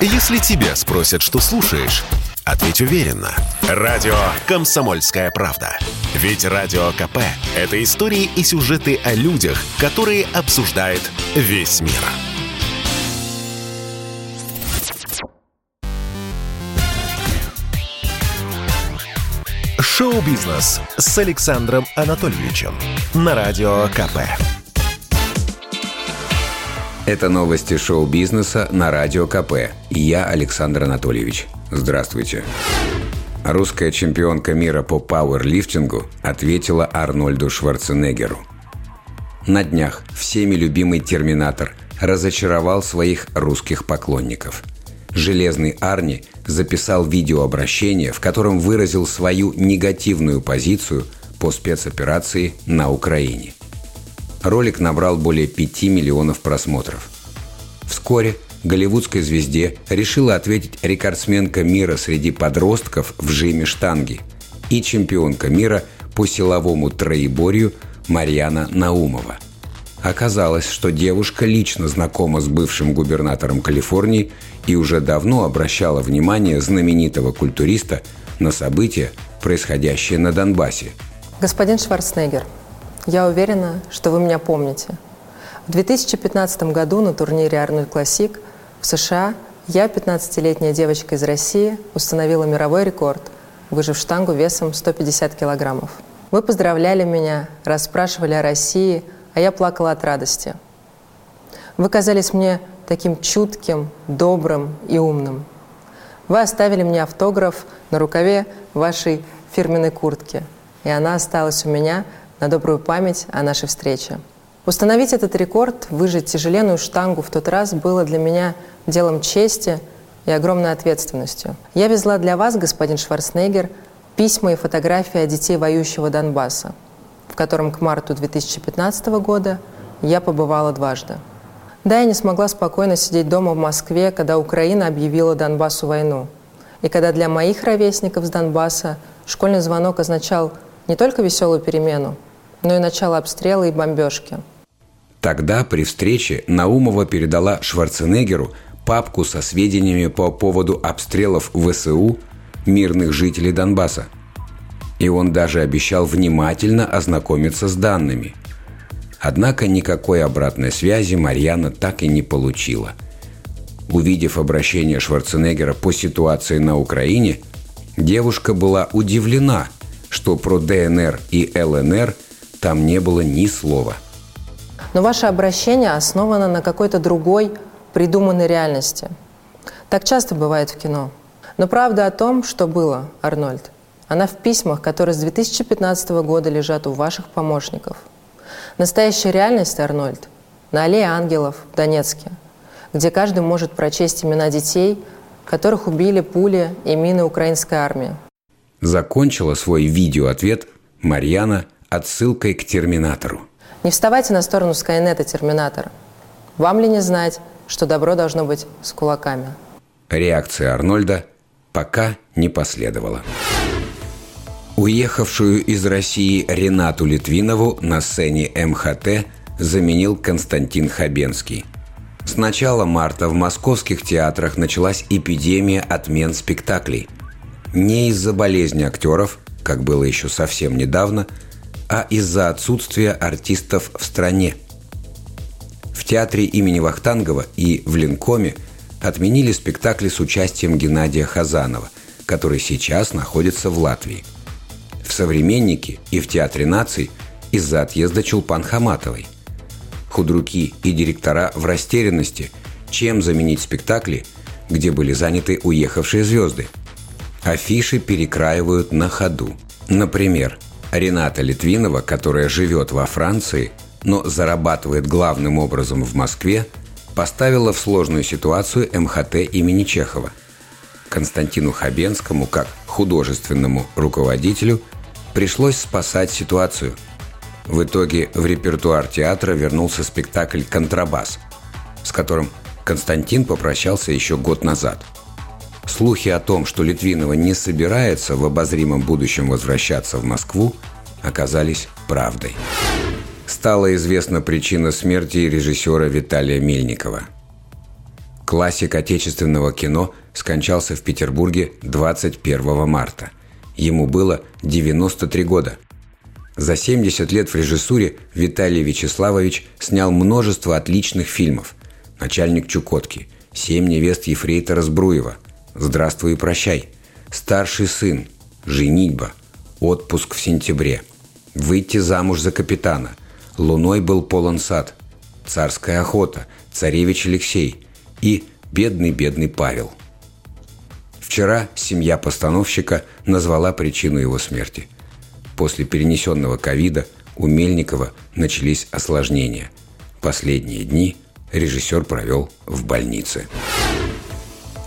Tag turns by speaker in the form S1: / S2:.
S1: Если тебя спросят, что слушаешь, ответь уверенно. Радио «Комсомольская правда». Ведь Радио КП – это истории и сюжеты о людях, которые обсуждает весь мир. Шоу-бизнес с Александром Анатольевичем на Радио КП.
S2: Это новости шоу-бизнеса на Радио КП. Я Александр Анатольевич. Здравствуйте. Русская чемпионка мира по пауэрлифтингу ответила Арнольду Шварценеггеру. На днях всеми любимый «Терминатор» разочаровал своих русских поклонников. «Железный Арни» записал видеообращение, в котором выразил свою негативную позицию по спецоперации на Украине – Ролик набрал более 5 миллионов просмотров. Вскоре голливудской звезде решила ответить рекордсменка мира среди подростков в жиме штанги и чемпионка мира по силовому троеборью Марьяна Наумова. Оказалось, что девушка лично знакома с бывшим губернатором Калифорнии и уже давно обращала внимание знаменитого культуриста на события, происходящие на Донбассе.
S3: Господин Шварценеггер, я уверена, что вы меня помните. В 2015 году на турнире «Арнольд Классик» в США я, 15-летняя девочка из России, установила мировой рекорд, выжив штангу весом 150 килограммов. Вы поздравляли меня, расспрашивали о России, а я плакала от радости. Вы казались мне таким чутким, добрым и умным. Вы оставили мне автограф на рукаве вашей фирменной куртки, и она осталась у меня – на добрую память о нашей встрече. Установить этот рекорд, выжить тяжеленную штангу в тот раз было для меня делом чести и огромной ответственностью. Я везла для вас, господин Шварценеггер, письма и фотографии о детей воюющего Донбасса, в котором к марту 2015 года я побывала дважды. Да, я не смогла спокойно сидеть дома в Москве, когда Украина объявила Донбассу войну. И когда для моих ровесников с Донбасса школьный звонок означал не только веселую перемену, но и начало обстрела и бомбежки.
S2: Тогда при встрече Наумова передала Шварценеггеру папку со сведениями по поводу обстрелов ВСУ мирных жителей Донбасса. И он даже обещал внимательно ознакомиться с данными. Однако никакой обратной связи Марьяна так и не получила. Увидев обращение Шварценеггера по ситуации на Украине, девушка была удивлена, что про ДНР и ЛНР – там не было ни слова.
S3: Но ваше обращение основано на какой-то другой придуманной реальности. Так часто бывает в кино. Но правда о том, что было, Арнольд, она в письмах, которые с 2015 года лежат у ваших помощников. Настоящая реальность, Арнольд, на аллее ангелов в Донецке, где каждый может прочесть имена детей, которых убили пули и мины украинской армии.
S2: Закончила свой видеоответ Марьяна отсылкой к «Терминатору».
S3: Не вставайте на сторону Скайнета «Терминатора». Вам ли не знать, что добро должно быть с кулаками?
S2: Реакция Арнольда пока не последовала. Уехавшую из России Ренату Литвинову на сцене МХТ заменил Константин Хабенский. С начала марта в московских театрах началась эпидемия отмен спектаклей. Не из-за болезни актеров, как было еще совсем недавно – а из-за отсутствия артистов в стране. В театре имени Вахтангова и в Линкоме отменили спектакли с участием Геннадия Хазанова, который сейчас находится в Латвии. В «Современнике» и в Театре наций из-за отъезда Чулпан Хаматовой. Худруки и директора в растерянности, чем заменить спектакли, где были заняты уехавшие звезды. Афиши перекраивают на ходу. Например, Рената Литвинова, которая живет во Франции, но зарабатывает главным образом в Москве, поставила в сложную ситуацию МХТ имени Чехова. Константину Хабенскому, как художественному руководителю, пришлось спасать ситуацию. В итоге в репертуар театра вернулся спектакль «Контрабас», с которым Константин попрощался еще год назад – Слухи о том, что Литвинова не собирается в обозримом будущем возвращаться в Москву, оказались правдой. Стала известна причина смерти режиссера Виталия Мельникова. Классик отечественного кино скончался в Петербурге 21 марта. Ему было 93 года. За 70 лет в режиссуре Виталий Вячеславович снял множество отличных фильмов. «Начальник Чукотки», «Семь невест Ефрейтора Збруева», «Здравствуй и прощай», «Старший сын», «Женитьба», «Отпуск в сентябре», «Выйти замуж за капитана», «Луной был полон сад», «Царская охота», «Царевич Алексей», и «Бедный-бедный Павел». Вчера семья постановщика назвала причину его смерти. После перенесенного ковида у Мельникова начались осложнения. Последние дни режиссер провел в больнице.